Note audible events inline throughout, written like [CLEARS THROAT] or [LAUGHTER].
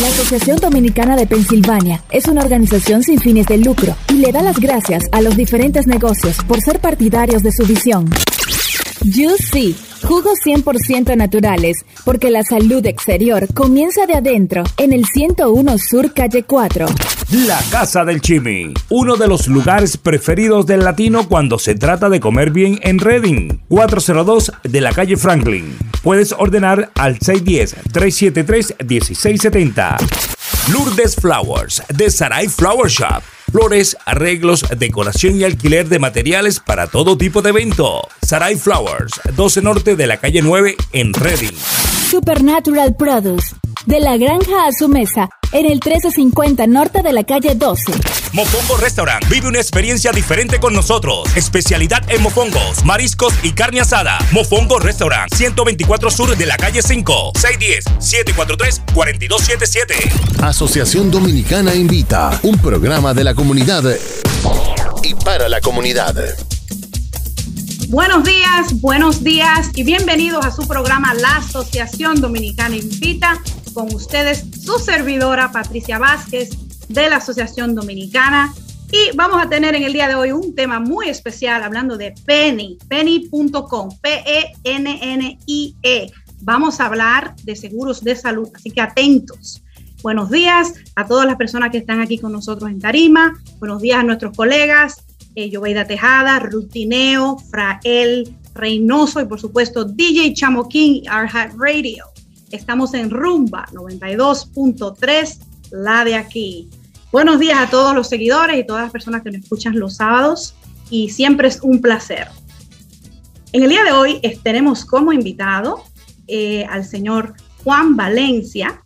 La Asociación Dominicana de Pensilvania es una organización sin fines de lucro y le da las gracias a los diferentes negocios por ser partidarios de su visión. Juicy, jugos 100% naturales, porque la salud exterior comienza de adentro, en el 101 Sur Calle 4. La Casa del Chimi, uno de los lugares preferidos del latino cuando se trata de comer bien en Reading, 402 de la calle Franklin. Puedes ordenar al 610-373-1670. Lourdes Flowers, de Sarai Flower Shop flores, arreglos, decoración y alquiler de materiales para todo tipo de evento. Sarai Flowers, 12 Norte de la calle 9 en Reading. Supernatural Produce, de la granja a su mesa, en el 1350 norte de la calle 12. Mofongo Restaurant. Vive una experiencia diferente con nosotros. Especialidad en mofongos, mariscos y carne asada. Mofongo Restaurant. 124 Sur de la calle 5. 610-743-4277. Asociación Dominicana Invita. Un programa de la comunidad y para la comunidad. Buenos días, buenos días y bienvenidos a su programa La Asociación Dominicana Invita. Con ustedes su servidora Patricia Vázquez de la Asociación Dominicana. Y vamos a tener en el día de hoy un tema muy especial hablando de Penny, penny.com, P-E-N-N-I-E. Vamos a hablar de seguros de salud, así que atentos. Buenos días a todas las personas que están aquí con nosotros en Tarima. Buenos días a nuestros colegas, eh, Tejada, Rutineo, Frael, Reynoso y por supuesto DJ Chamoquín, Arhat Radio. Estamos en Rumba 92.3 la de aquí. Buenos días a todos los seguidores y todas las personas que nos escuchan los sábados y siempre es un placer. En el día de hoy tenemos como invitado eh, al señor Juan Valencia,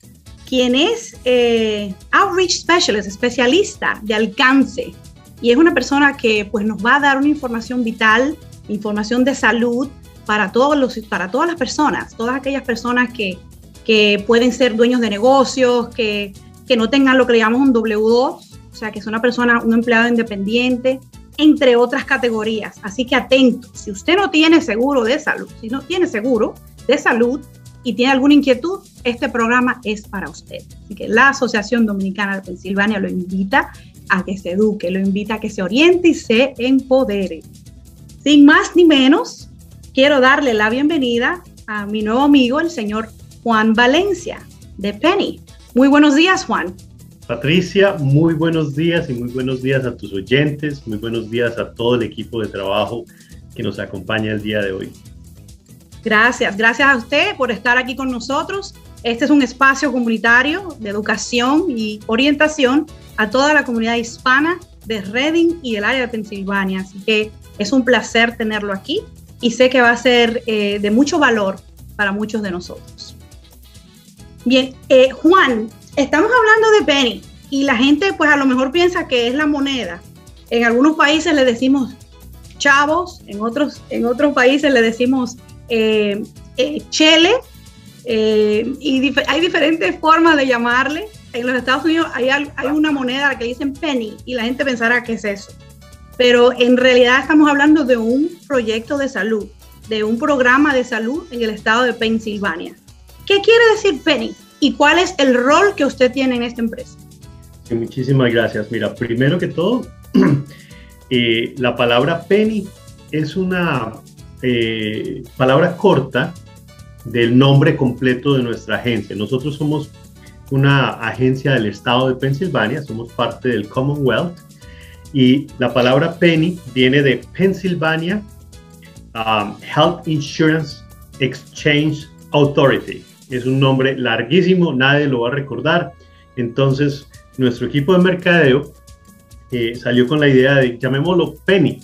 quien es eh, Outreach Specialist, especialista de alcance, y es una persona que pues, nos va a dar una información vital, información de salud para, todos los, para todas las personas, todas aquellas personas que, que pueden ser dueños de negocios, que que no tengan lo que le llamamos un W2, o sea, que es una persona, un empleado independiente, entre otras categorías. Así que atento, si usted no tiene seguro de salud, si no tiene seguro de salud y tiene alguna inquietud, este programa es para usted. Así que la Asociación Dominicana de Pensilvania lo invita a que se eduque, lo invita a que se oriente y se empodere. Sin más ni menos, quiero darle la bienvenida a mi nuevo amigo, el señor Juan Valencia, de Penny. Muy buenos días, Juan. Patricia, muy buenos días y muy buenos días a tus oyentes, muy buenos días a todo el equipo de trabajo que nos acompaña el día de hoy. Gracias, gracias a usted por estar aquí con nosotros. Este es un espacio comunitario de educación y orientación a toda la comunidad hispana de Reading y el área de Pensilvania. Así que es un placer tenerlo aquí y sé que va a ser eh, de mucho valor para muchos de nosotros. Bien, eh, Juan, estamos hablando de penny y la gente pues a lo mejor piensa que es la moneda. En algunos países le decimos chavos, en otros, en otros países le decimos eh, eh, y hay diferentes formas de llamarle. En los Estados Unidos hay, hay una moneda que dicen penny y la gente pensará que es eso. Pero en realidad estamos hablando de un proyecto de salud, de un programa de salud en el estado de Pensilvania. ¿Qué quiere decir Penny? ¿Y cuál es el rol que usted tiene en esta empresa? muchísimas gracias. Mira, primero que todo, [CLEARS THROAT] eh, la palabra Penny es una eh, palabra corta del nombre completo de nuestra agencia. Nosotros somos una agencia del estado de Pensilvania, somos parte del Commonwealth y la palabra Penny viene de Pennsylvania um, Health Insurance Exchange Authority es un nombre larguísimo, nadie lo va a recordar. Entonces, nuestro equipo de mercadeo eh, salió con la idea de llamémoslo Penny.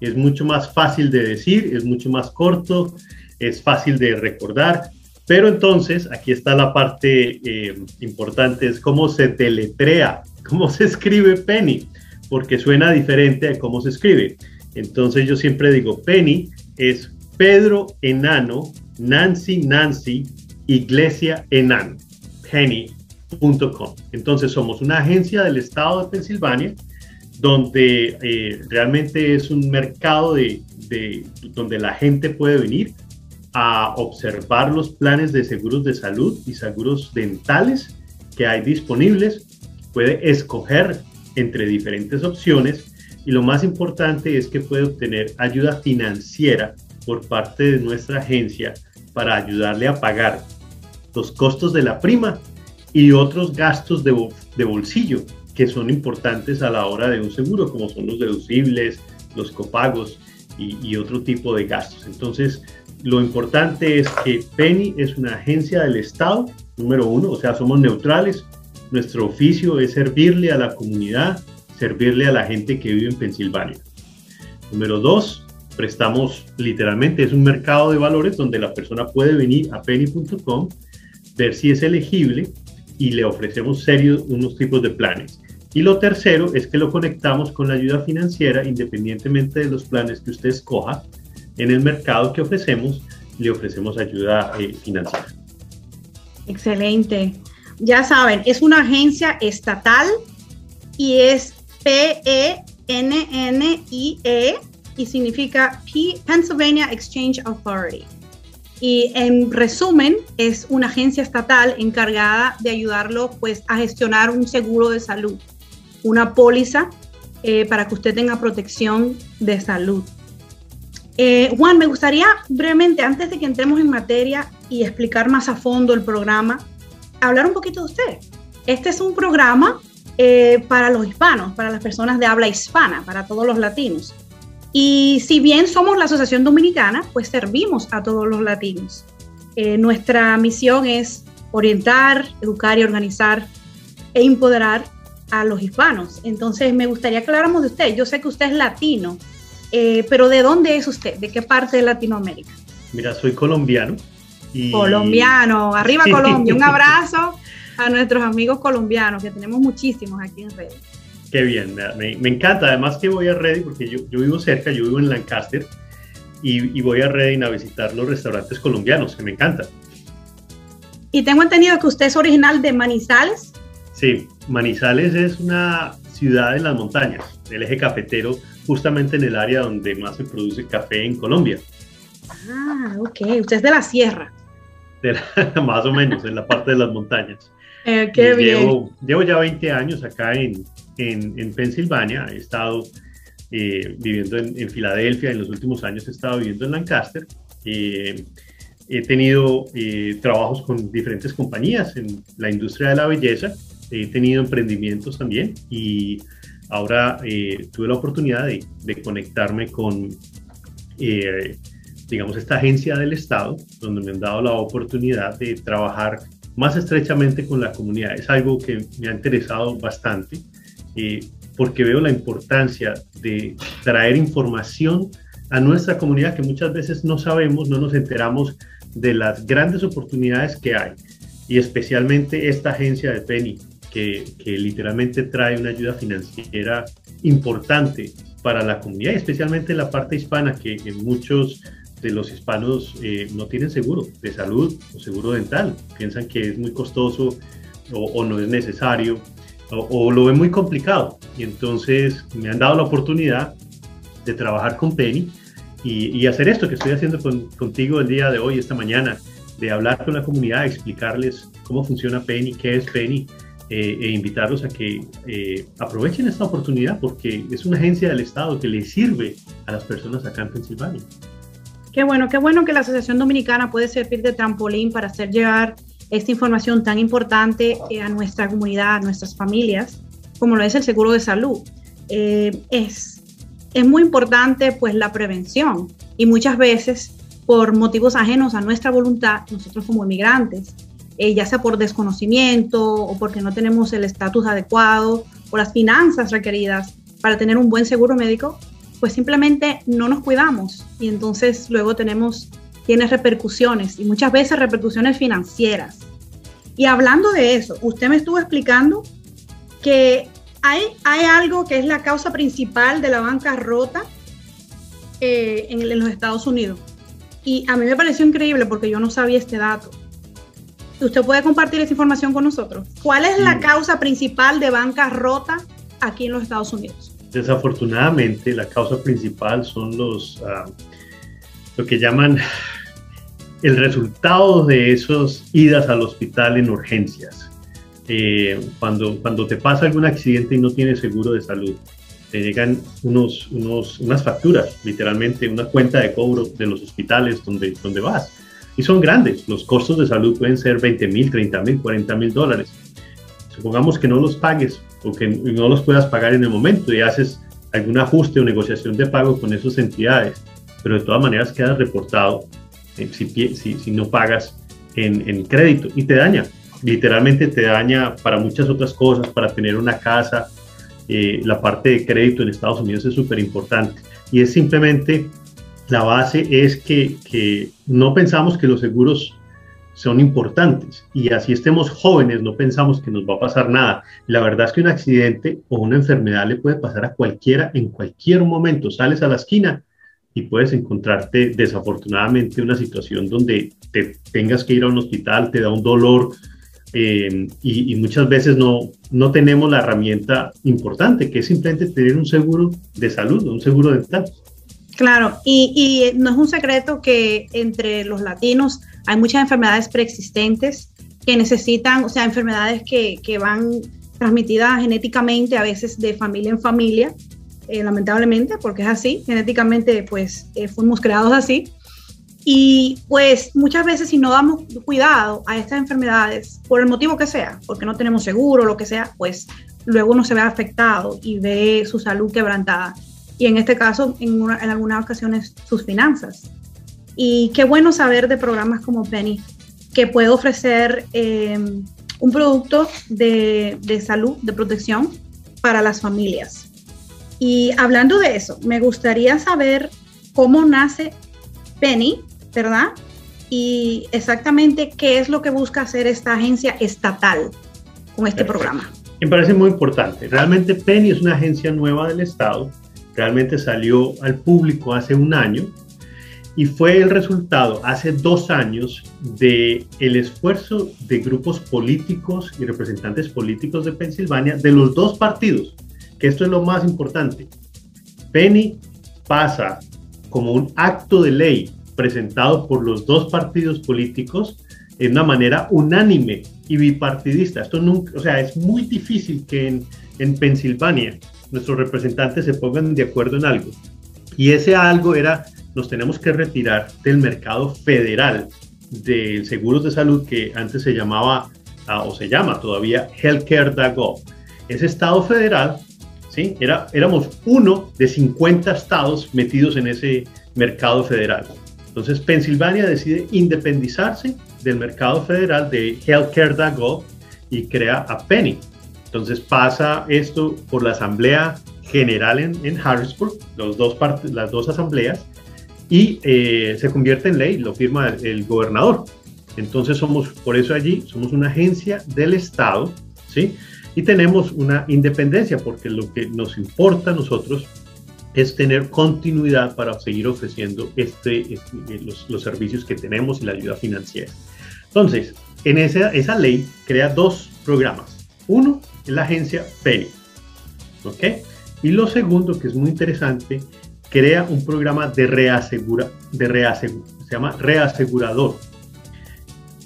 Es mucho más fácil de decir, es mucho más corto, es fácil de recordar. Pero entonces, aquí está la parte eh, importante, es cómo se deletrea, cómo se escribe Penny, porque suena diferente a cómo se escribe. Entonces yo siempre digo, Penny es Pedro Enano, Nancy Nancy, Iglesia Enan, penny.com. Entonces somos una agencia del estado de Pensilvania donde eh, realmente es un mercado de, donde la gente puede venir a observar los planes de seguros de salud y seguros dentales que hay disponibles, puede escoger entre diferentes opciones y lo más importante es que puede obtener ayuda financiera por parte de nuestra agencia para ayudarle a pagar los costos de la prima y otros gastos de, de bolsillo que son importantes a la hora de un seguro, como son los deducibles, los copagos y, otro tipo de gastos. Entonces, lo importante es que Penny es una agencia del Estado, número uno, o sea, somos neutrales. Nuestro oficio es servirle a la comunidad, servirle a la gente que vive en Pensilvania. Número dos, prestamos literalmente, es un mercado de valores donde la persona puede venir a penny.com, ver si es elegible y le ofrecemos serios unos tipos de planes. Y lo tercero es que lo conectamos con la ayuda financiera independientemente de los planes que usted escoja. En el mercado que ofrecemos, le ofrecemos ayuda eh, financiera. Excelente. Ya saben, es una agencia estatal y es P-E-N-N-I-E -E, y significa Pennsylvania Exchange Authority. Y en resumen, es una agencia estatal encargada de ayudarlo pues, a gestionar un seguro de salud una póliza eh, para que usted tenga protección de salud. Eh, Juan, me gustaría brevemente, antes de que entremos en materia y explicar más a fondo el programa, hablar un poquito de usted. Este es un programa eh, para los hispanos, para las personas de habla hispana, para todos los latinos. Y si bien somos la Asociación Dominicana, pues servimos a todos los latinos. nuestra misión es orientar, educar y organizar e empoderar a los hispanos. Entonces, me gustaría que habláramos de usted. Yo sé que usted es latino, eh, pero ¿de dónde es usted? ¿De qué parte de Latinoamérica? Mira, soy colombiano. Y... Colombiano, arriba Colombia. Un [LAUGHS] abrazo a nuestros amigos colombianos, que tenemos muchísimos aquí en Reddit. Qué bien, me, me, encanta. Además que voy a Reddit porque yo, yo vivo cerca, yo vivo en Lancaster y, y, voy a Reddit a visitar los restaurantes colombianos, que me encantan. Y tengo entendido que usted es original de Manizales. Sí, Manizales es una ciudad en las montañas, del eje cafetero, justamente en el área donde más se produce café en Colombia. Ah, ok. Usted es de la sierra. [LAUGHS] más o menos, en la parte de las montañas. [LAUGHS] Eh, qué bien. Llevo, ya 20 años acá en, en, Pensilvania. He estado eh, viviendo en, Filadelfia. En los últimos años he estado viviendo en Lancaster. Eh, he tenido trabajos con diferentes compañías en la industria de la belleza he tenido emprendimientos también y ahora eh, tuve la oportunidad de, conectarme con, eh, digamos, esta agencia del Estado, donde me han dado la oportunidad de trabajar más estrechamente con la comunidad. Es algo que me ha interesado bastante eh, porque veo la importancia de traer información a nuestra comunidad que muchas veces no sabemos, no nos enteramos de las grandes oportunidades que hay. Y especialmente esta agencia de Penny, que, literalmente trae una ayuda financiera importante para la comunidad, especialmente en la parte hispana, que en muchos de los hispanos eh, no tienen seguro de salud o seguro dental, piensan que es muy costoso o, no es necesario o, lo ven muy complicado. Y entonces me han dado la oportunidad de trabajar con Penny y, hacer esto que estoy haciendo contigo el día de hoy, esta mañana, de hablar con la comunidad, explicarles cómo funciona Penny, qué es Penny, eh, e invitarlos a que eh, aprovechen esta oportunidad porque es una agencia del Estado que le sirve a las personas acá en Pensilvania. Qué bueno, qué bueno que la Asociación Dominicana puede servir de trampolín para hacer llegar esta información tan importante eh, a nuestra comunidad, a nuestras familias, como lo es el seguro de salud. es, es muy importante pues la prevención y muchas veces por motivos ajenos a nuestra voluntad, nosotros como inmigrantes, eh, ya sea por desconocimiento o porque no tenemos el estatus adecuado o las finanzas requeridas para tener un buen seguro médico, pues simplemente no nos cuidamos y entonces luego tenemos, tiene repercusiones y muchas veces repercusiones financieras. Y hablando de eso, usted me estuvo explicando que hay, hay algo que es la causa principal de la bancarrota eh, en, en los Estados Unidos. Y a mí me pareció increíble porque yo no sabía este dato. ¿Usted puede compartir esa información con nosotros? ¿Cuál es la causa principal de bancarrota aquí en los Estados Unidos? Desafortunadamente, la causa principal son los, ah, lo que llaman el resultado de esas idas al hospital en urgencias. eh, cuando, cuando te pasa algún accidente y no tienes seguro de salud, te llegan unos, unos, unas facturas, literalmente una cuenta de cobro de los hospitales donde, donde vas. Y son grandes, los costos de salud pueden ser 20 mil, 30 mil, 40 mil dólares. Supongamos que no los pagues o que no los puedas pagar en el momento y haces algún ajuste o negociación de pago con esas entidades, pero de todas maneras quedas reportado eh, si, si, si, no pagas en, en crédito y te daña, literalmente te daña para muchas otras cosas, para tener una casa, eh, la parte de crédito en Estados Unidos es súper importante y es simplemente la base es que, no pensamos que los seguros son importantes y así estemos jóvenes no pensamos que nos va a pasar nada. La verdad es que un accidente o una enfermedad le puede pasar a cualquiera en cualquier momento. Sales a la esquina y puedes encontrarte desafortunadamente una situación donde te tengas que ir a un hospital, te da un dolor eh, y, muchas veces no, no tenemos la herramienta importante, que es simplemente tener un seguro de salud, un seguro dental. Claro, y, no es un secreto que entre los latinos hay muchas enfermedades preexistentes que necesitan, o sea, enfermedades que, que van transmitidas genéticamente, a veces de familia en familia, eh, lamentablemente, porque es así, genéticamente pues eh, fuimos creados así. Y pues muchas veces si no damos cuidado a estas enfermedades, por el motivo que sea, porque no tenemos seguro, lo que sea, pues luego uno se ve afectado y ve su salud quebrantada. Y en este caso, en, en algunas ocasiones, sus finanzas. Y qué bueno saber de programas como Penny, que puede ofrecer eh, un producto de, de salud, de protección para las familias. Y hablando de eso, me gustaría saber cómo nace Penny ¿verdad? Y exactamente qué es lo que busca hacer esta agencia estatal con este programa. Me parece muy importante. Realmente Penny es una agencia nueva del Estado. Realmente salió al público hace un año y fue el resultado hace dos años de el esfuerzo de grupos políticos y representantes políticos de Pensilvania de los dos partidos, que esto es lo más importante. Penny pasa como un acto de ley presentado por los dos partidos políticos en una manera unánime y bipartidista. Esto nunca, o sea, es muy difícil que en, en Pensilvania nuestros representantes se pongan de acuerdo en algo. Y ese algo era, nos tenemos que retirar del mercado federal de seguros de salud que antes se llamaba, ah, o se llama todavía, healthcare.gov. Ese estado federal, ¿sí? Era, éramos uno de 50 estados metidos en ese mercado federal. Entonces, Pensilvania decide independizarse del mercado federal de healthcare.gov y crea a Penny. Entonces pasa esto por la Asamblea General en, Harrisburg, los dos las dos asambleas, y eh, se convierte en ley, lo firma el, gobernador. Entonces somos, por eso allí, somos una agencia del Estado, ¿sí? Y tenemos una independencia, porque lo que nos importa a nosotros es tener continuidad para seguir ofreciendo este, este los, servicios que tenemos y la ayuda financiera. Entonces, en esa, esa ley crea dos programas. Uno es la agencia Penny. ¿Ok? Y lo segundo, que es muy interesante, crea un programa de reasegura, de reasegura, se llama reasegurador.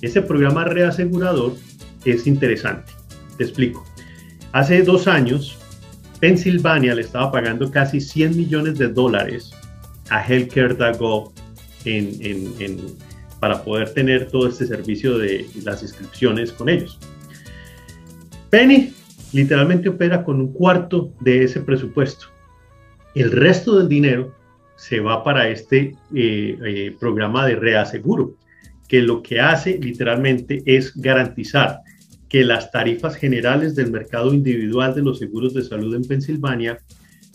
Ese programa reasegurador es interesante. Te explico. Hace dos años, Pensilvania le estaba pagando casi 100 millones de dólares a Healthcare.gov para poder tener todo este servicio de las inscripciones con ellos. Penny literalmente opera con un cuarto de ese presupuesto. El resto del dinero se va para este eh, eh, programa de reaseguro, que lo que hace literalmente es garantizar que las tarifas generales del mercado individual de los seguros de salud en Pensilvania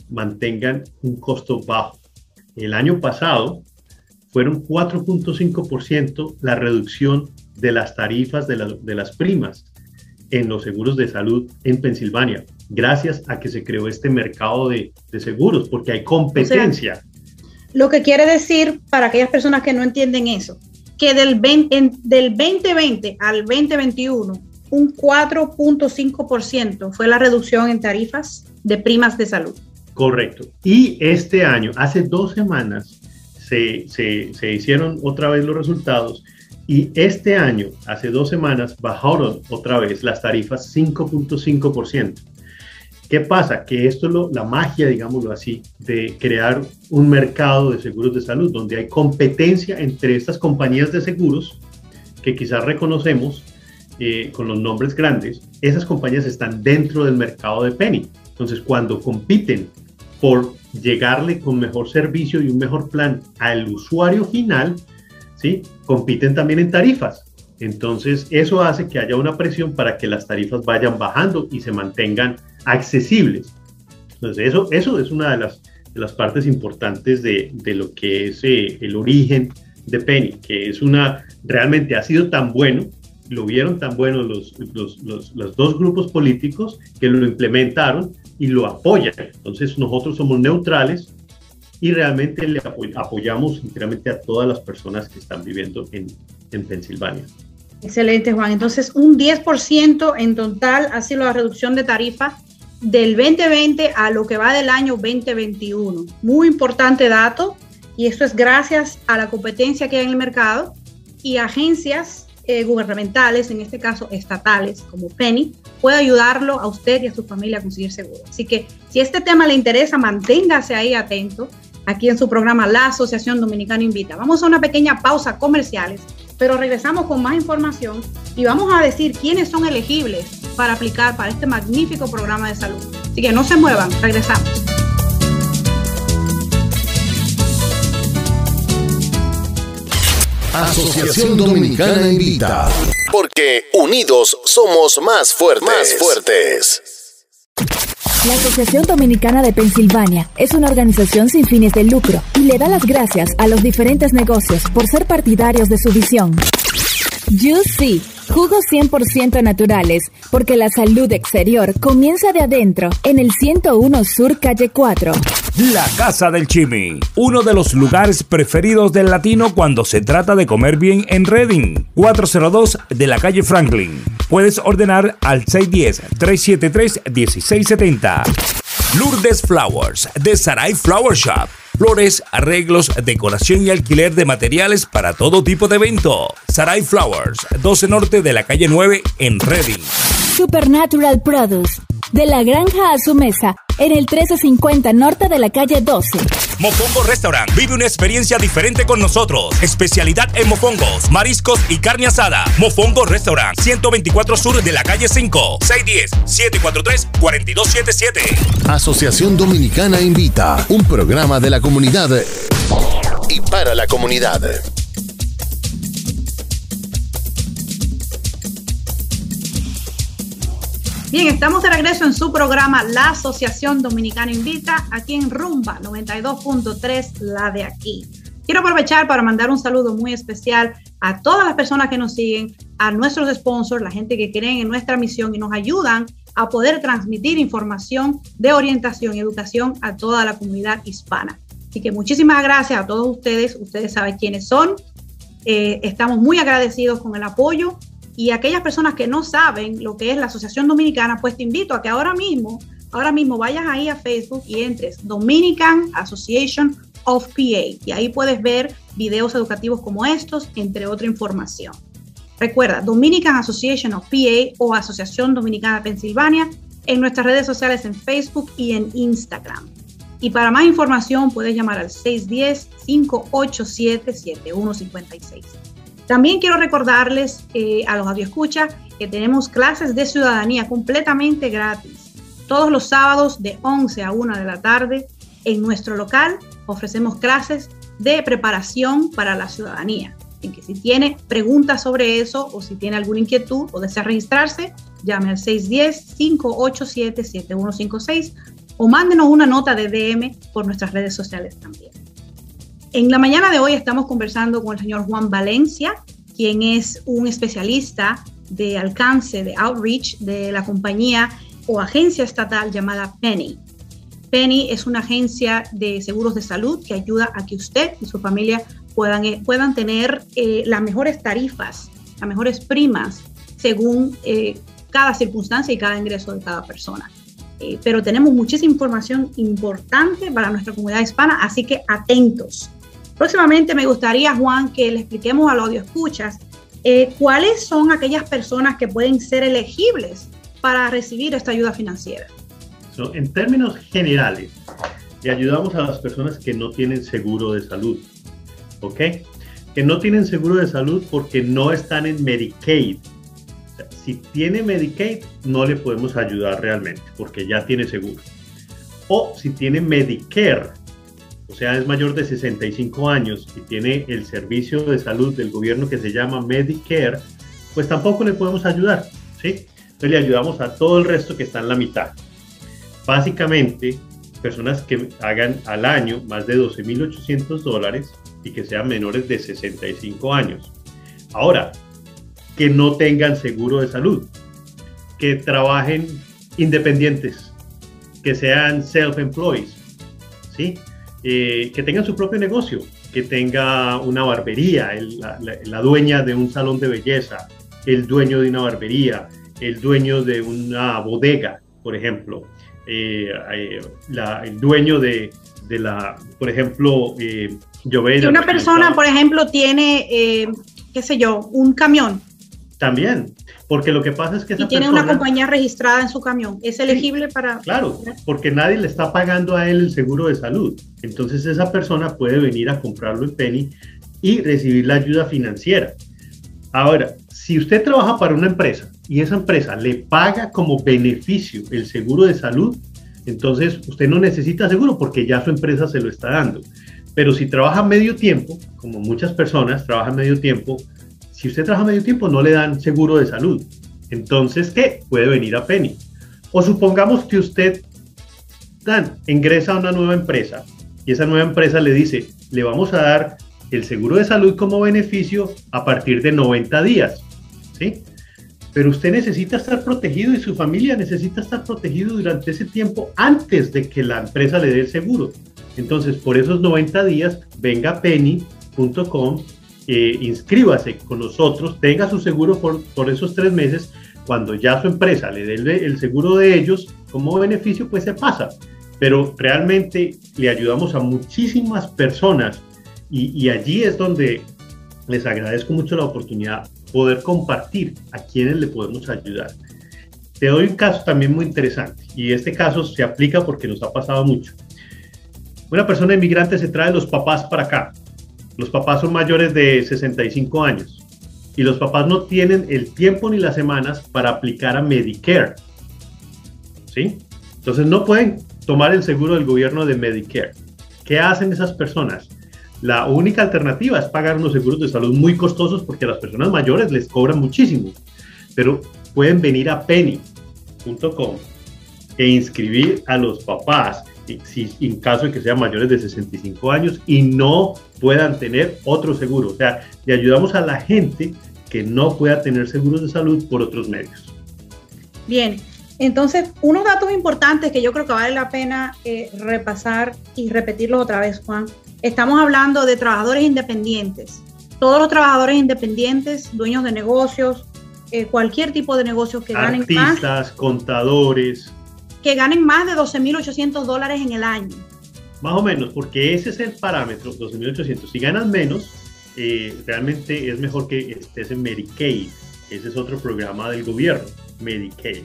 mantengan un costo bajo. El año pasado fueron 4.5% la reducción de las tarifas de, de, las primas en los seguros de salud en Pensilvania, gracias a que se creó este mercado de, de seguros, porque hay competencia. lo que quiere decir, para aquellas personas que no entienden eso, que del, 20, del 2020 al 2021 un 4.5% fue la reducción en tarifas de primas de salud. Correcto. Y este año, hace dos semanas, se, se, se hicieron otra vez los resultados Y este año, hace dos semanas, bajaron otra vez las tarifas 5.5%. ¿Qué pasa? Que esto es la magia, digámoslo así, de crear un mercado de seguros de salud, donde hay competencia entre estas compañías de seguros que quizás reconocemos eh, con los nombres grandes, esas compañías están dentro del mercado de Penny. Entonces, cuando compiten por llegarle con mejor servicio y un mejor plan al usuario final, ¿sí? compiten también en tarifas. Entonces, eso hace que haya una presión para que las tarifas vayan bajando y se mantengan accesibles. Entonces, eso, eso es una de las, las partes importantes de, de lo que es eh, el origen de Penny, que es una, realmente ha sido tan bueno lo vieron tan bueno los, los, dos grupos políticos que lo implementaron y lo apoyan. Entonces nosotros somos neutrales y realmente le apoyamos sinceramente a todas las personas que están viviendo en, en Pensilvania. Excelente, Juan. Entonces, un 10% en total ha sido la reducción de tarifa del 2020 a lo que va del año 2021. Muy importante dato, y esto es gracias a la competencia que hay en el mercado y agencias eh, gubernamentales, en este caso estatales, como Penny, puede ayudarlo a usted y a su familia a conseguir seguro. Así que si este tema le interesa, manténgase ahí atento aquí en su programa La Asociación Dominicana Invita. Vamos a una pequeña pausa comerciales, pero regresamos con más información y vamos a decir quiénes son elegibles para aplicar para este magnífico programa de salud. Así que no se muevan, regresamos. Asociación Dominicana Invita. Porque unidos somos más fuertes. Más fuertes. La Asociación Dominicana de Pensilvania es una organización sin fines de lucro y le da las gracias a los diferentes negocios por ser partidarios de su visión. Juicy, jugos 100% naturales, porque la salud exterior comienza de adentro, en el 101 Sur Calle 4. La Casa del Chimi, uno de los lugares preferidos del latino cuando se trata de comer bien en Reading, 402 de la calle Franklin. Puedes ordenar al 610-373-1670. Lourdes Flowers, de Sarai Flower Shop flores, arreglos, decoración y alquiler de materiales para todo tipo de evento. Sarai Flowers, 12 Norte de la calle 9 en Reading. Supernatural Produce, de la granja a su mesa, en el 1350 norte de la calle 12. Mofongo Restaurant. Vive una experiencia diferente con nosotros. Especialidad en mofongos, mariscos y carne asada. Mofongo Restaurant. 124 Sur de la calle 5. 610-743-4277. Asociación Dominicana Invita. Un programa de la comunidad y para la comunidad. Bien, estamos de regreso en su programa La Asociación Dominicana Invita, aquí en Rumba 92.3, la de aquí. Quiero aprovechar para mandar un saludo muy especial a todas las personas que nos siguen, a nuestros sponsors, la gente que creen en nuestra misión y nos ayudan a poder transmitir información de orientación y educación a toda la comunidad hispana. Así que muchísimas gracias a todos ustedes. Ustedes saben quiénes son. Eh, estamos muy agradecidos con el apoyo y aquellas personas que no saben lo que es la Asociación Dominicana, pues te invito a que ahora mismo, ahora mismo vayas ahí a Facebook y entres Dominican Association of PA y ahí puedes ver videos educativos como estos, entre otra información. Recuerda, Dominican Association of PA o Asociación Dominicana Pensilvania en nuestras redes sociales en Facebook y en Instagram. Y para más información puedes llamar al 610-587-7156. También quiero recordarles eh, a los radioescuchas que tenemos clases de ciudadanía completamente gratis. Todos los sábados de 11 a 1 de la tarde en nuestro local ofrecemos clases de preparación para la ciudadanía. En que si tiene preguntas sobre eso o si tiene alguna inquietud o desea registrarse, llame al 610-587-7156 o mándenos una nota de DM por nuestras redes sociales también. En la mañana de hoy estamos conversando con el señor Juan Valencia, quien es un especialista de alcance, de outreach de la compañía o agencia estatal llamada Penny. Penny es una agencia de seguros de salud que ayuda a que usted y su familia puedan, eh, puedan tener eh, las mejores tarifas, las mejores primas según eh, cada circunstancia y cada ingreso de cada persona. pero tenemos muchísima información importante para nuestra comunidad hispana, así que atentos. Próximamente me gustaría, Juan, que le expliquemos a los escuchas eh, ¿cuáles son aquellas personas que pueden ser elegibles para recibir esta ayuda financiera? en términos generales, le ayudamos a las personas que no tienen seguro de salud, ¿ok? Que no tienen seguro de salud porque no están en Medicaid. si tiene Medicaid, no le podemos ayudar realmente porque ya tiene seguro. O si tiene Medicare, o sea, es mayor de 65 años y tiene el servicio de salud del gobierno que se llama Medicare, pues tampoco le podemos ayudar, ¿sí? Entonces le ayudamos a todo el resto que está en la mitad. Básicamente, personas que hagan al año más de 12.800 dólares y que sean menores de 65 años. Ahora, que no tengan seguro de salud, que trabajen independientes, que sean self-employed, ¿sí? Eh, que tengan su propio negocio, que tenga una barbería, la, dueña de un salón de belleza, el dueño de una barbería, el dueño de una bodega, por ejemplo, eh, eh, el dueño de, la, por ejemplo, yo veo... una persona, por ejemplo, tiene, qué sé yo, un camión. También, porque lo que pasa es que esa y tiene una compañía registrada en su camión. ¿Es elegible para...? Claro, porque nadie le está pagando a él el seguro de salud. Entonces esa persona puede venir a comprarlo en Penny y recibir la ayuda financiera. Ahora, si usted trabaja para una empresa y esa empresa le paga como beneficio el seguro de salud, entonces usted no necesita seguro porque ya su empresa se lo está dando. Pero si trabaja medio tiempo, como muchas personas trabajan medio tiempo, si usted trabaja medio tiempo no le dan seguro de salud. Entonces, ¿qué? Puede venir a Penny. O supongamos que usted dan, ingresa a una nueva empresa y esa nueva empresa le dice, le vamos a dar el seguro de salud como beneficio a partir de 90 días. ¿Sí? Pero usted necesita estar protegido y su familia necesita estar protegido durante ese tiempo antes de que la empresa le dé el seguro. Entonces, por esos 90 días, venga penny.com eh, inscríbase con nosotros, tenga su seguro por, esos tres meses. Cuando ya su empresa le dé el, seguro de ellos como beneficio, pues se pasa. Pero realmente le ayudamos a muchísimas personas y, y allí es donde les agradezco mucho la oportunidad poder compartir a quienes le podemos ayudar. Te doy un caso también muy interesante y este caso se aplica porque nos ha pasado mucho. Una persona inmigrante se trae los papás para acá los papás son mayores de 65 años y los papás no tienen el tiempo ni las semanas para aplicar a Medicare. ¿Sí? Entonces no pueden tomar el seguro del gobierno de Medicare. ¿Qué hacen esas personas? La única alternativa es pagar unos seguros de salud muy costosos porque a las personas mayores les cobran muchísimo. Pero pueden venir a penny.com e inscribir a los papás si, en caso de que sean mayores de 65 años y no puedan tener otro seguro. O sea, le ayudamos a la gente que no pueda tener seguros de salud por otros medios. Bien, entonces, unos datos importantes que yo creo que vale la pena eh, repasar y repetirlos otra vez, Juan. Estamos hablando de trabajadores independientes. Todos los trabajadores independientes, dueños de negocios, eh, cualquier tipo de negocio que ganen más. Artistas, contadores, que ganen más de 12.800 dólares en el año. Más o menos, porque ese es el parámetro, 12.800. Si ganas menos, eh, realmente es mejor que estés en Medicaid. Ese es otro programa del gobierno, Medicaid.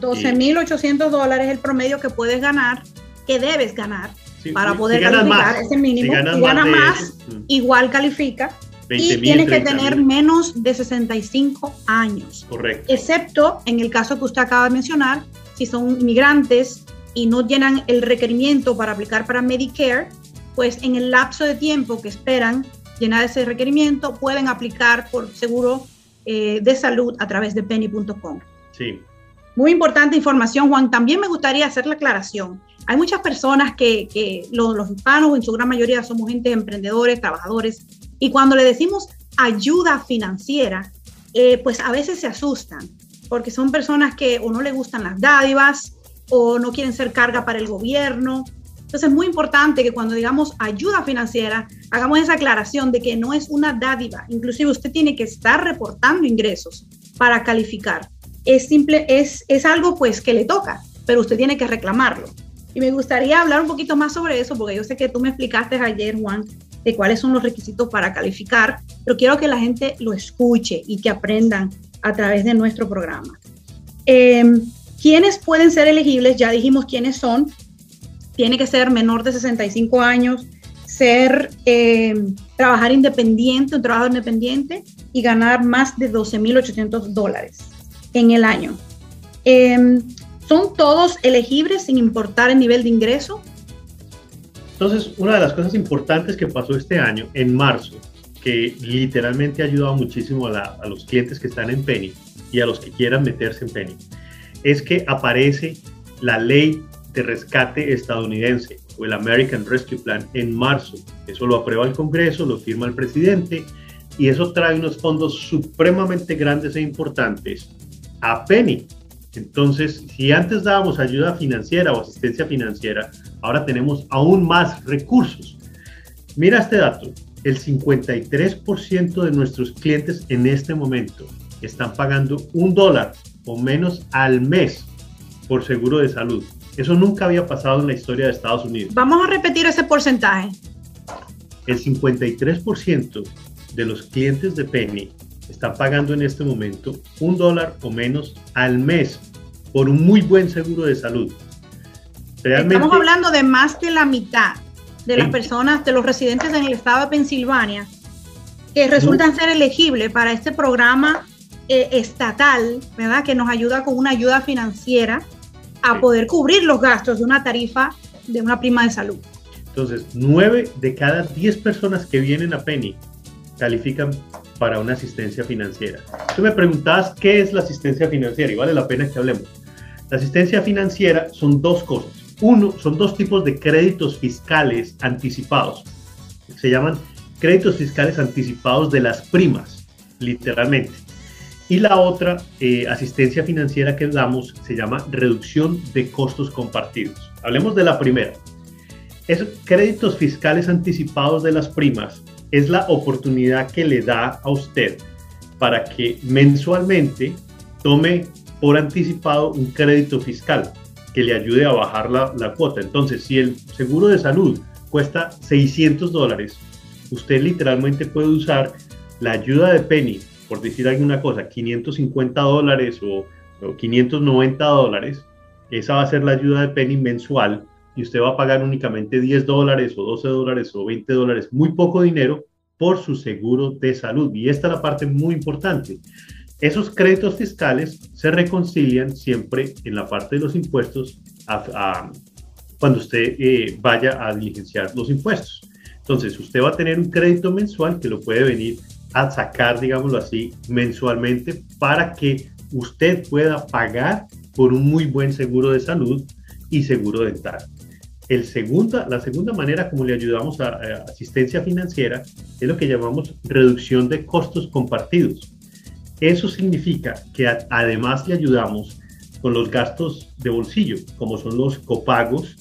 12.800 dólares es el promedio que puedes ganar, que debes ganar para poder calificar ese mínimo. Si ganas, más, mm. igual califica. y tienes que tener menos de 65 años. Correcto. Excepto en el caso que usted acaba de mencionar, si son migrantes y no llenan el requerimiento para aplicar para Medicare, pues en el lapso de tiempo que esperan llenar ese requerimiento, pueden aplicar por seguro eh, de salud a través de penny.com. Sí. Muy importante información, Juan. También me gustaría hacer la aclaración. Hay muchas personas que, los, hispanos, en su gran mayoría, somos gente emprendedores, trabajadores, y cuando le decimos ayuda financiera, eh, pues a veces se asustan porque son personas que o no le gustan las dádivas o no quieren ser carga para el gobierno. Entonces es muy importante que cuando digamos ayuda financiera, hagamos esa aclaración de que no es una dádiva. Inclusive usted tiene que estar reportando ingresos para calificar. Es simple, es, es algo pues que le toca, pero usted tiene que reclamarlo. Y me gustaría hablar un poquito más sobre eso, porque yo sé que tú me explicaste ayer, Juan, de cuáles son los requisitos para calificar, pero quiero que la gente lo escuche y que aprendan a través de nuestro programa. Eh, ¿Quiénes pueden ser elegibles? Ya dijimos quiénes son. Tiene que ser menor de 65 años, ser, eh, trabajar independiente, un trabajo independiente y ganar más de 12.800 dólares en el año. Em, ¿Son todos elegibles sin importar el nivel de ingreso? Entonces, una de las cosas importantes que pasó este año, en marzo, literalmente ha ayudado muchísimo a, los clientes que están en Penny y a los que quieran meterse en Penny, es que aparece la ley de rescate estadounidense o el American Rescue Plan en marzo. Eso lo aprueba el Congreso, lo firma el presidente y eso trae unos fondos supremamente grandes e importantes a Penny. Entonces, si antes dábamos ayuda financiera o asistencia financiera, ahora tenemos aún más recursos. Mira este dato, el 53% de nuestros clientes en este momento están pagando un dólar o menos al mes por seguro de salud. Eso nunca había pasado en la historia de Estados Unidos. Vamos a repetir ese porcentaje. El 53% de los clientes de Penny están pagando en este momento un dólar o menos al mes por un muy buen seguro de salud. Estamos hablando de más de la mitad de las personas, de los residentes en el estado de Pensilvania, que resultan ser elegibles para este programa eh, estatal, ¿verdad? Que nos ayuda con una ayuda financiera a poder cubrir los gastos de una tarifa de una prima de salud. Entonces, nueve de cada diez personas que vienen a Penny califican para una asistencia financiera. Tú me preguntabas qué es la asistencia financiera y vale la pena que hablemos. La asistencia financiera son dos cosas. Uno, son dos tipos de créditos fiscales anticipados. Se llaman créditos fiscales anticipados de las primas, literalmente. Y la otra eh, asistencia financiera que damos se llama reducción de costos compartidos. Hablemos de la primera. Es créditos fiscales anticipados de las primas es la oportunidad que le da a usted para que mensualmente tome por anticipado un crédito fiscal que le ayude a bajar la, la cuota. Entonces, si el seguro de salud cuesta 600 dólares, usted literalmente puede usar la ayuda de Penny por decir alguna cosa, 550 dólares o, 590 dólares, esa va a ser la ayuda de Penny mensual y usted va a pagar únicamente 10 dólares o 12 dólares o 20 dólares, muy poco dinero por su seguro de salud. Y esta es la parte muy importante. Esos créditos fiscales se reconcilian siempre en la parte de los impuestos cuando usted eh, vaya a diligenciar los impuestos. Entonces, usted va a tener un crédito mensual que lo puede venir a sacar, digámoslo así, mensualmente para que usted pueda pagar por un muy buen seguro de salud y seguro dental. La segunda manera como le ayudamos a, asistencia financiera es lo que llamamos reducción de costos compartidos. Eso significa que además le ayudamos con los gastos de bolsillo, como son los copagos,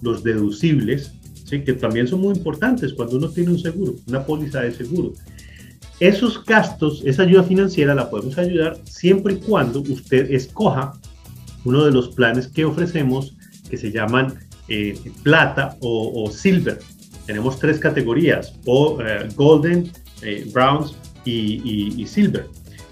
los deducibles, ¿sí? que también son muy importantes cuando uno tiene un seguro, una póliza de seguro. Esos gastos, esa ayuda financiera la podemos ayudar siempre y cuando usted escoja uno de los planes que ofrecemos que se llaman eh, plata o, silver. Tenemos tres categorías, o eh, golden, eh, y, silver.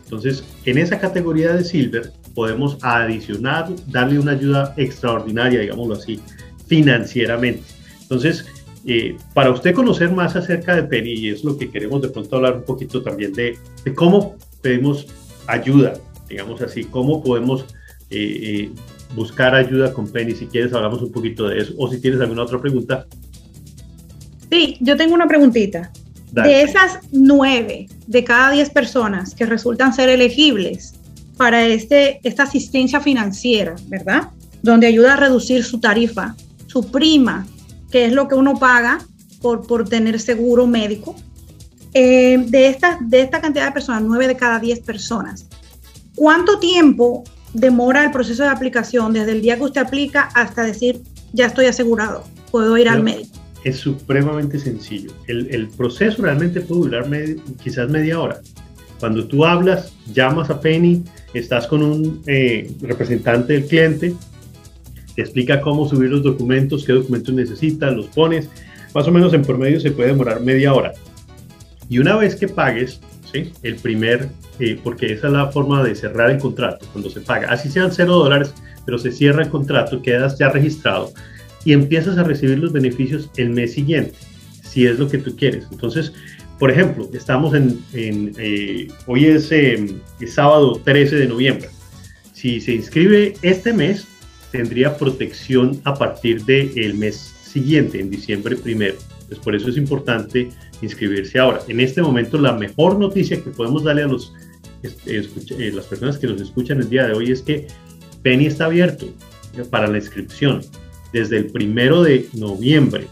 Entonces, en esa categoría de silver podemos adicionar, darle una ayuda extraordinaria, digámoslo así, financieramente. Entonces, eh, para usted conocer más acerca de Penny, y es lo que queremos de pronto hablar un poquito también de, cómo pedimos ayuda, digamos así, cómo podemos eh, eh, buscar ayuda con Penny. Si quieres, hablamos un poquito de eso, o si tienes alguna otra pregunta. Sí, yo tengo una preguntita. De esas nueve de cada diez personas que resultan ser elegibles para este, esta asistencia financiera, ¿verdad? Donde ayuda a reducir su tarifa, su prima que es lo que uno paga por, por tener seguro médico. Eh, de, esta, de esta cantidad de personas, 9 de cada 10 personas, ¿cuánto tiempo demora el proceso de aplicación desde el día que usted aplica hasta decir, ya estoy asegurado, puedo ir al médico? Es supremamente sencillo. El, el proceso realmente puede durar quizás media hora. Cuando tú hablas, llamas a Penny, estás con un eh, representante del cliente, te explica cómo subir los documentos, qué documentos necesitas, los pones. más o menos en promedio se puede demorar media hora. Y una vez que pagues, ¿sí? el primer, eh, porque esa es la forma de cerrar el contrato, cuando se paga, así sean cero dólares, pero se cierra el contrato, quedas ya registrado y empiezas a recibir los beneficios el mes siguiente, si es lo que tú quieres. Entonces, por ejemplo, estamos en, eh, hoy es, em, sábado 13 de noviembre. Si se inscribe este mes, tendría protección a partir del mes siguiente, en diciembre primero. Pues por eso es importante inscribirse ahora. En este momento, la mejor noticia que podemos darle a los, eh, las personas que nos escuchan el día de hoy es que Penny está abierto para la inscripción desde el primero de noviembre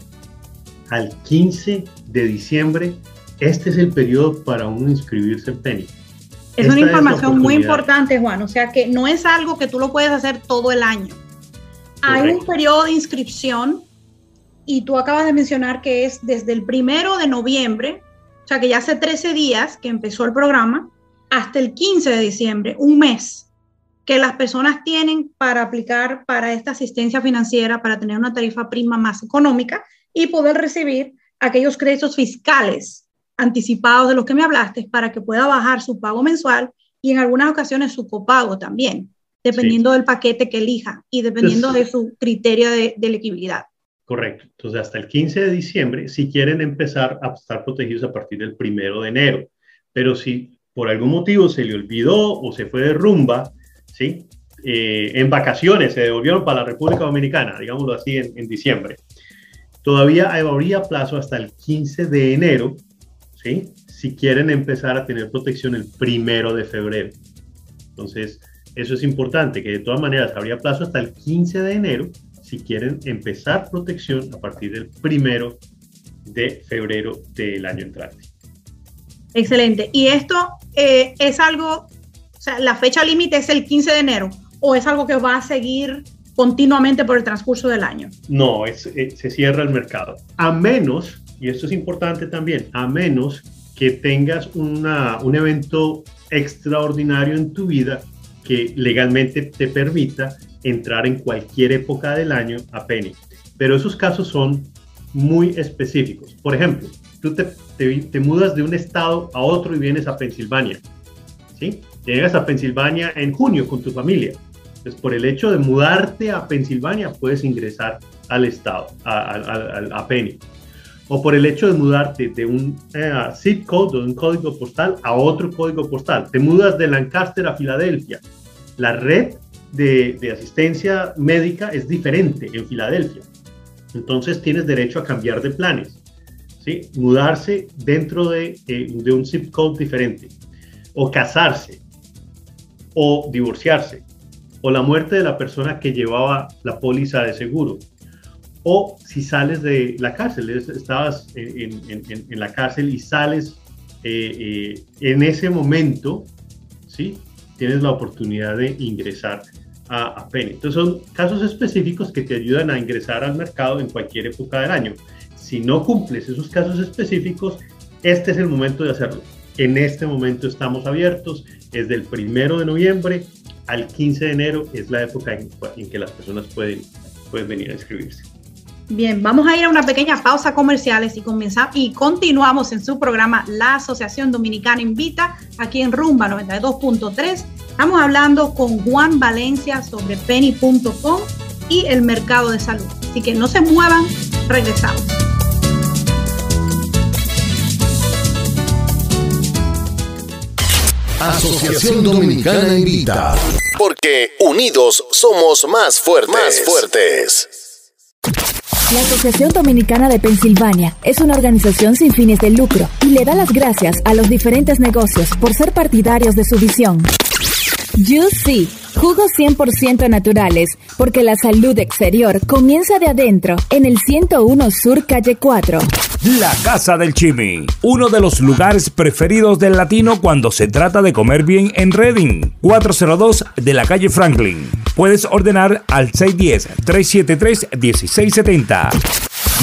al 15 de diciembre este es el periodo para uno inscribirse en Penny. Es una información muy importante, Juan. O sea que no es algo que tú lo puedes hacer todo el año. Hay un periodo de inscripción y tú acabas de mencionar que es desde el primero de noviembre, o sea que ya hace 13 días que empezó el programa, hasta el 15 de diciembre, un mes, que las personas tienen para aplicar para esta asistencia financiera, para tener una tarifa prima más económica y poder recibir aquellos créditos fiscales anticipados de los que me hablaste para que pueda bajar su pago mensual y en algunas ocasiones su copago también, dependiendo del paquete que elija y dependiendo de su criterio de, de elegibilidad. Correcto. Entonces, hasta el 15 de diciembre, si quieren empezar a estar protegidos a partir del primero de enero. Pero si por algún motivo se le olvidó o se fue de rumba, ¿sí? Eh, en vacaciones, se devolvieron para la República Dominicana, digámoslo así, en, en diciembre. Todavía habría plazo hasta el 15 de enero si quieren empezar a tener protección el primero de febrero. Entonces, eso es importante, que de todas maneras habría plazo hasta el 15 de enero si quieren empezar protección a partir del primero de febrero del año entrante. Excelente. ¿Y esto eh, es algo, la fecha límite es el 15 de enero o es algo que va a seguir continuamente por el transcurso del año? No, es, eh, se cierra el mercado. A menos y esto es importante también, a menos que tengas una, un evento extraordinario en tu vida que legalmente te permita entrar en cualquier época del año a Penny. Pero esos casos son muy específicos. Por ejemplo, tú te, te, mudas de un estado a otro y vienes a Pensilvania. ¿sí? Llegas a Pensilvania en junio con tu familia. Entonces, por el hecho de mudarte a Pensilvania, puedes ingresar al estado, a, a, a Penny o por el hecho de mudarte de un eh, zip code, de un código postal, a otro código postal. Te mudas de Lancaster a Filadelfia. La red de, de, asistencia médica es diferente en Filadelfia. Entonces tienes derecho a cambiar de planes. ¿sí? Mudarse dentro de, eh, de un zip code diferente. O casarse. O divorciarse. O la muerte de la persona que llevaba la póliza de seguro o si sales de la cárcel, estabas en, la cárcel y sales eh, eh, en ese momento, ¿sí? Tienes la oportunidad de ingresar a, a. Entonces son casos específicos que te ayudan a ingresar al mercado en cualquier época del año. Si no cumples esos casos específicos, este es el momento de hacerlo. En este momento estamos abiertos, es del primero de noviembre al 15 de enero, es la época en, en que las personas pueden, pueden venir a inscribirse. Bien, vamos a ir a una pequeña pausa comerciales y y continuamos en su programa La Asociación Dominicana Invita aquí en Rumba 92.3. Estamos hablando con Juan Valencia sobre penny.com y el mercado de salud. Así que no se muevan, regresamos. Asociación Dominicana Invita. Porque unidos somos más fuertes. Más fuertes. La Asociación Dominicana de Pensilvania es una organización sin fines de lucro y le da las gracias a los diferentes negocios por ser partidarios de su visión. Juicy, jugos 100% naturales, porque la salud exterior comienza de adentro, en el 101 Sur Calle 4. La Casa del Chimi, uno de los lugares preferidos del latino cuando se trata de comer bien en Reading, 402 de la calle Franklin. Puedes ordenar al 610-373-1670.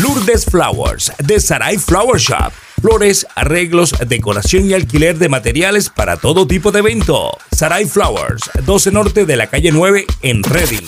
Lourdes Flowers, de Sarai Flower Shop flores, arreglos, decoración y alquiler de materiales para todo tipo de evento. Sarai Flowers, 12 Norte de la calle 9 en Reading.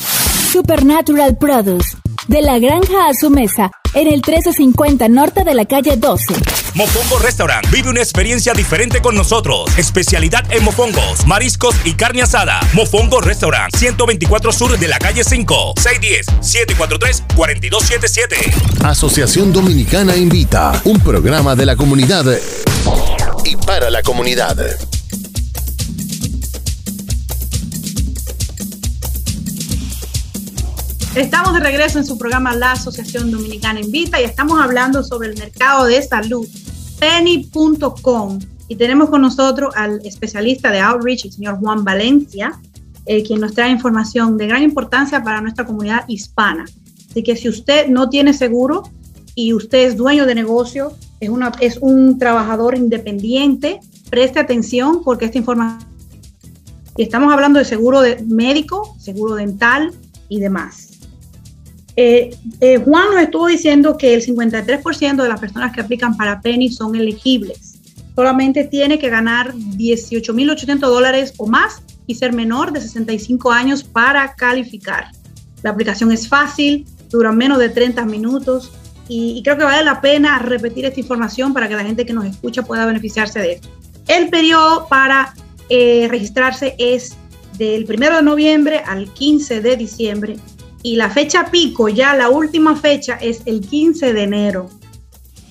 Supernatural Produce De la granja a su mesa, en el 1350 norte de la calle 12. Mofongo Restaurant. Vive una experiencia diferente con nosotros. Especialidad en mofongos, mariscos y carne asada. Mofongo Restaurant. 124 Sur de la calle 5. 610-743-4277. Asociación Dominicana Invita. Un programa de la comunidad y para la comunidad. Estamos de regreso en su programa La Asociación Dominicana Invita y estamos hablando sobre el mercado de salud, penny.com. Y tenemos con nosotros al especialista de Outreach, el señor Juan Valencia, eh, quien nos trae información de gran importancia para nuestra comunidad hispana. Así que si usted no tiene seguro y usted es dueño de negocio, es, un trabajador independiente, preste atención porque esta información... Y estamos hablando de seguro médico, seguro dental y demás. Eh, eh, Juan nos estuvo diciendo que el 53% de las personas que aplican para Penny son elegibles. Solamente tiene que ganar 18.800 dólares o más y ser menor de 65 años para calificar. La aplicación es fácil, dura menos de 30 minutos y, creo que vale la pena repetir esta información para que la gente que nos escucha pueda beneficiarse de esto. El periodo para eh, registrarse es del 1 de noviembre al 15 de diciembre y la fecha pico, ya la última fecha es el 15 de enero.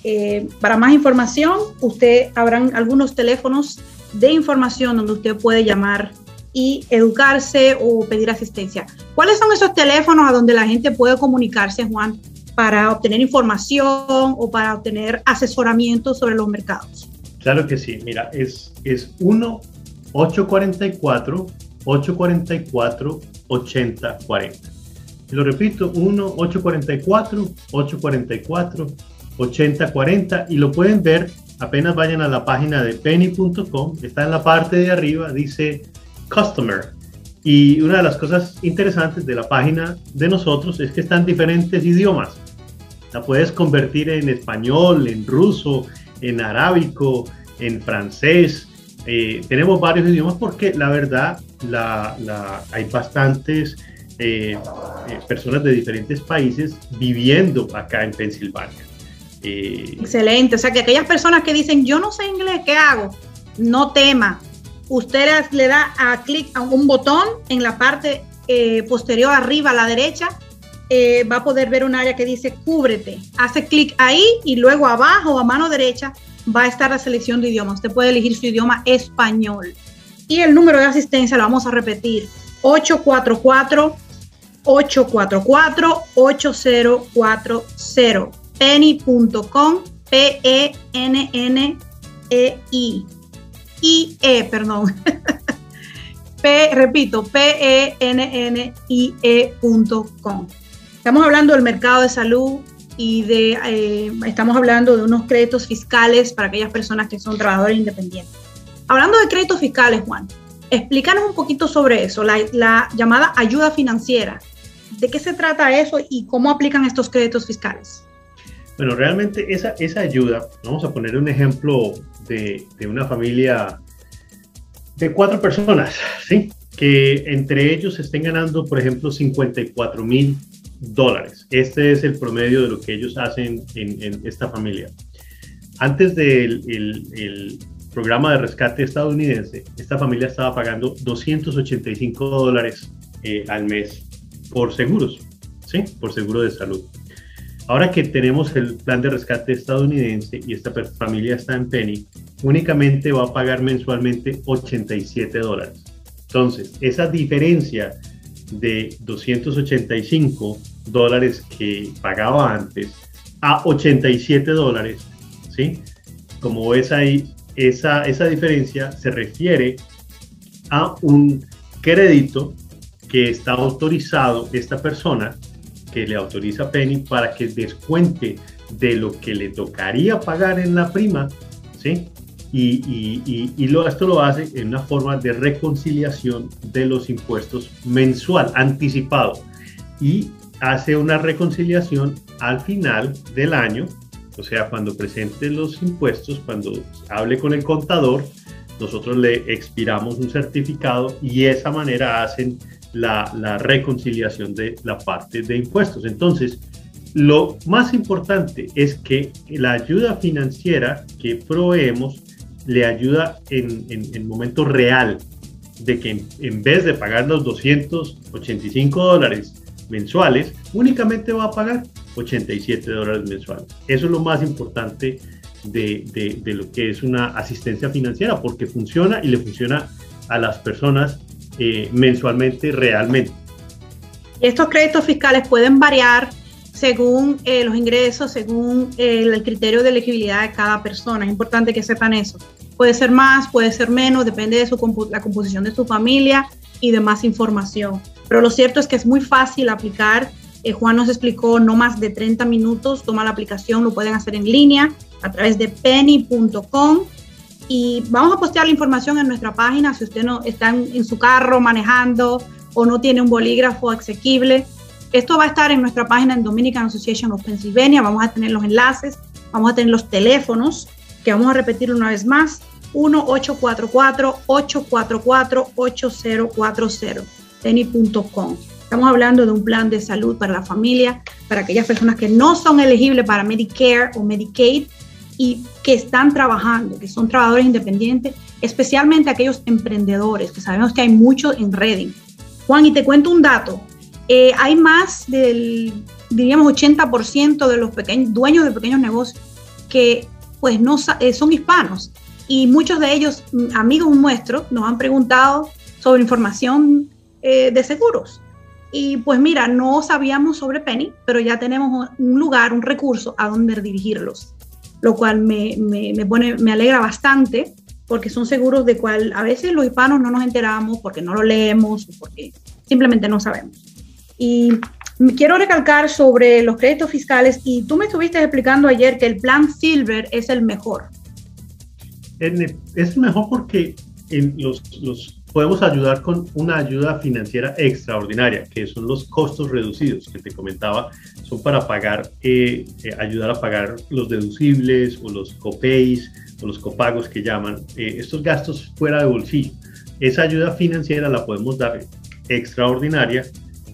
Eh, para más información, usted habrán algunos teléfonos de información donde usted puede llamar y educarse o pedir asistencia. ¿Cuáles son esos teléfonos a donde la gente puede comunicarse, Juan, para obtener información o para obtener asesoramiento sobre los mercados? Claro que sí, mira, es, es 1 844 844 8040 lo repito, 1-844-844-8040 y lo pueden ver apenas vayan a la página de penny.com, está en la parte de arriba, dice Customer. Y una de las cosas interesantes de la página de nosotros es que están diferentes idiomas. La puedes convertir en español, en ruso, en arábico, en francés. Eh, tenemos varios idiomas porque la verdad la, hay bastantes eh, eh, personas de diferentes países viviendo acá en Pensilvania. Eh, Excelente, o sea que aquellas personas que dicen yo no sé inglés, ¿qué hago? No tema, usted le da a clic a un botón en la parte posterior arriba a la derecha, va a poder ver un área que dice cúbrete. Hace clic ahí y luego abajo a mano derecha va a estar la selección de idioma. Usted puede elegir su idioma español. Y el número de asistencia lo vamos a repetir. 844 844-8040. Penny.com, P-E-N-N-E-I. I-E, perdón. [LAUGHS] P, repito, P-E-N-N-I-E.com. Estamos hablando del mercado de salud y de, eh, estamos hablando de unos créditos fiscales para aquellas personas que son trabajadores independientes. Hablando de créditos fiscales, Juan, explícanos un poquito sobre eso, la, la llamada ayuda financiera. ¿De qué se trata eso y cómo aplican estos créditos fiscales? Bueno, realmente esa, esa ayuda, vamos a poner un ejemplo de, de una familia de cuatro personas, ¿sí? Que entre ellos estén ganando, por ejemplo, 54 mil dólares. Este es el promedio de lo que ellos hacen en, en esta familia. Antes del el, el programa de rescate estadounidense, esta familia estaba pagando 285 dólares eh, al mes por seguros, ¿sí? Por seguro de salud. Ahora que tenemos el plan de rescate estadounidense y esta familia está en Penny, únicamente va a pagar mensualmente 87 dólares. Entonces, esa diferencia de 285 dólares que pagaba antes a 87 dólares, ¿sí? Como ves ahí, esa, esa diferencia se refiere a un crédito que está autorizado esta persona, que le autoriza Penny para que descuente de lo que le tocaría pagar en la prima, ¿sí? Y, y, lo, esto lo hace en una forma de reconciliación de los impuestos mensual, anticipado. Y hace una reconciliación al final del año, o sea, cuando presente los impuestos, cuando hable con el contador, nosotros le expiramos un certificado y de esa manera hacen la, reconciliación de la parte de impuestos. Entonces, lo más importante es que la ayuda financiera que proveemos le ayuda en, en, momento real de que en, vez de pagar los 285 dólares mensuales, únicamente va a pagar 87 dólares mensuales. Eso es lo más importante de, lo que es una asistencia financiera, porque funciona y le funciona a las personas eh, mensualmente realmente. Estos créditos fiscales pueden variar según eh, los ingresos, según eh, el criterio de elegibilidad de cada persona. Es importante que sepan eso. Puede ser más, puede ser menos, depende de su la composición de su familia y de más información. Pero lo cierto es que es muy fácil aplicar. Eh, Juan nos explicó no más de 30 minutos, toma la aplicación, lo pueden hacer en línea a través de penny.com y vamos a postear la información en nuestra página si usted no está en su carro manejando o no tiene un bolígrafo asequible esto va a estar en nuestra página en Dominican Association of Pennsylvania. Vamos a tener los enlaces, vamos a tener los teléfonos, que vamos a repetir una vez más. 1-844-844-8040, penny.com. Estamos hablando de un plan de salud para la familia, para aquellas personas que no son elegibles para Medicare o Medicaid y que están trabajando, que son trabajadores independientes, especialmente aquellos emprendedores, que sabemos que hay muchos en Reading. Juan, y te cuento un dato. Eh, hay más del, diríamos, 80% de los pequeños, dueños de pequeños negocios que pues no eh, son hispanos y muchos de ellos, mm, amigos nuestros, nos han preguntado sobre información eh, de seguros. Y pues mira, no sabíamos sobre Penny, pero ya tenemos un lugar, un recurso a donde dirigirlos, lo cual me, me, me, pone, me alegra bastante porque son seguros de cual a veces los hispanos no nos enteramos porque no lo leemos o porque simplemente no sabemos. Y quiero recalcar sobre los créditos fiscales y tú me estuviste explicando ayer que el plan Silver es el mejor. Es mejor porque los, los podemos ayudar con una ayuda financiera extraordinaria, que son los costos reducidos que te comentaba, son para pagar, eh, eh, ayudar a pagar los deducibles o los copays o los copagos que llaman, eh, estos gastos fuera de bolsillo. Esa ayuda financiera la podemos dar extraordinaria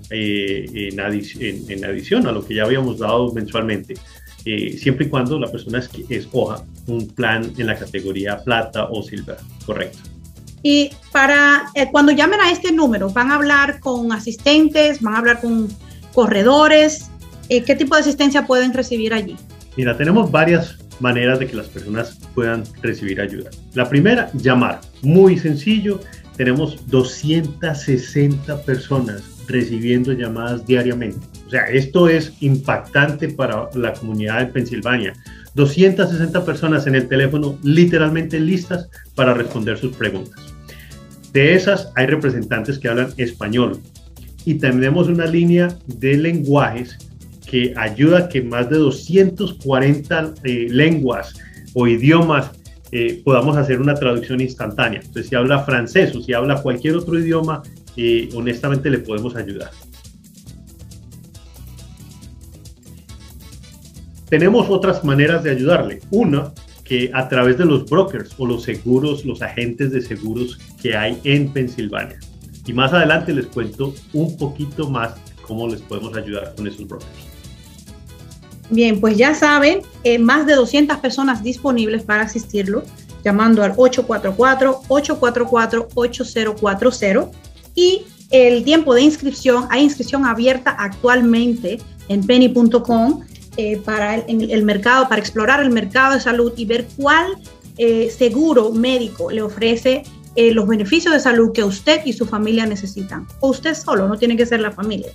eh, en, adición, a lo que ya habíamos dado mensualmente, eh, siempre y cuando la persona escoja un plan en la categoría plata o silver, correcto. Y para eh, cuando llamen a este número, ¿van a hablar con asistentes? ¿Van a hablar con corredores? ¿Qué tipo de asistencia pueden recibir allí? Mira, tenemos varias maneras de que las personas puedan recibir ayuda. La primera, llamar. Muy sencillo. Tenemos 260 personas recibiendo llamadas diariamente. O sea, esto es impactante para la comunidad de Pensilvania. 260 personas en el teléfono literalmente listas para responder sus preguntas. De esas hay representantes que hablan español y tenemos una línea de lenguajes que ayuda a que más de 240 eh, lenguas o idiomas eh, podamos hacer una traducción instantánea. Entonces, si habla francés o si habla cualquier otro idioma, y honestamente le podemos ayudar. Tenemos otras maneras de ayudarle. Una, a través de los brokers o los seguros, los agentes de seguros que hay en Pensilvania. Y más adelante les cuento un poquito más cómo les podemos ayudar con esos brokers. Bien, pues ya saben, eh, más de 200 personas disponibles para asistirlo, llamando al 844-844-8040 y el tiempo de inscripción, hay inscripción abierta actualmente en penny.com eh, para el, mercado, para explorar el mercado de salud y ver cuál eh, seguro médico le ofrece eh, los beneficios de salud que usted y su familia necesitan. O usted solo, no tiene que ser la familia.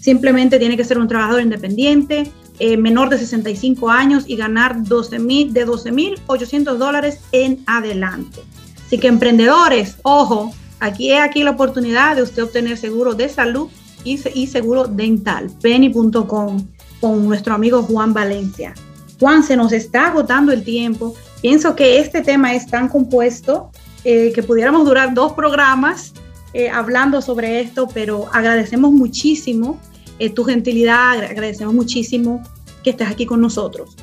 Simplemente tiene que ser un trabajador independiente, menor de 65 años y ganar 12 mil, de 12.800 dólares en adelante. Así que emprendedores, ojo, Aquí es aquí la oportunidad de usted obtener seguro de salud y, seguro dental. Penny.com con nuestro amigo Juan Valencia. Juan, se nos está agotando el tiempo. Pienso que este tema es tan compuesto eh, que pudiéramos durar dos programas eh, hablando sobre esto, pero agradecemos muchísimo eh, tu gentilidad, agradecemos muchísimo que estés aquí con nosotros.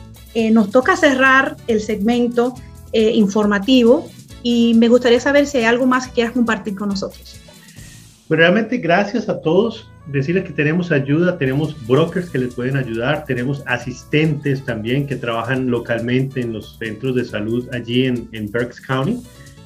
nos toca cerrar el segmento informativo y me gustaría saber si hay algo más que quieras compartir con nosotros. Realmente gracias a todos. Decirles que tenemos ayuda, tenemos brokers que les pueden ayudar, tenemos asistentes también que trabajan localmente en los centros de salud allí en, en Berks County,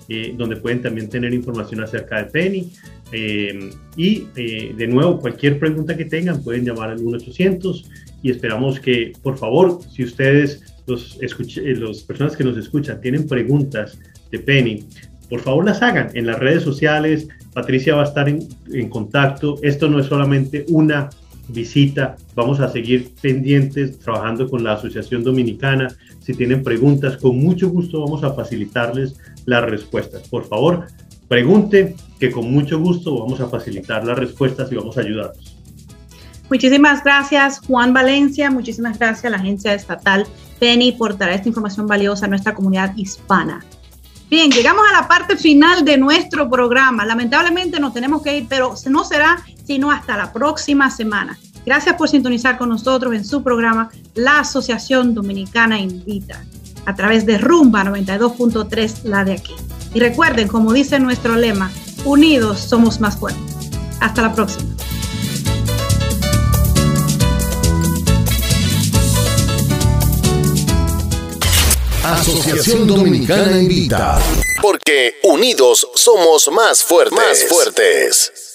eh, donde pueden también tener información acerca de Penny. Eh, y eh, de nuevo, cualquier pregunta que tengan pueden llamar al 1-800 y esperamos que, por favor, si ustedes, los, los personas que nos escuchan, tienen preguntas de Penny, por favor las hagan en las redes sociales. Patricia va a estar en, contacto. Esto no es solamente una visita. Vamos a seguir pendientes trabajando con la Asociación Dominicana. Si tienen preguntas, con mucho gusto vamos a facilitarles las respuestas. Por favor, pregunten, que con mucho gusto vamos a facilitar las respuestas y vamos a ayudarlos. Muchísimas gracias, Juan Valencia. Muchísimas gracias a la agencia estatal PENI por traer esta información valiosa a nuestra comunidad hispana. Bien, llegamos a la parte final de nuestro programa. Lamentablemente nos tenemos que ir, pero no será sino hasta la próxima semana. Gracias por sintonizar con nosotros en su programa La Asociación Dominicana Invita a través de Rumba 92.3, la de aquí. Y recuerden, como dice nuestro lema, unidos somos más fuertes. Hasta la próxima. Asociación Dominicana Invita. Porque unidos somos más fuertes. Más fuertes.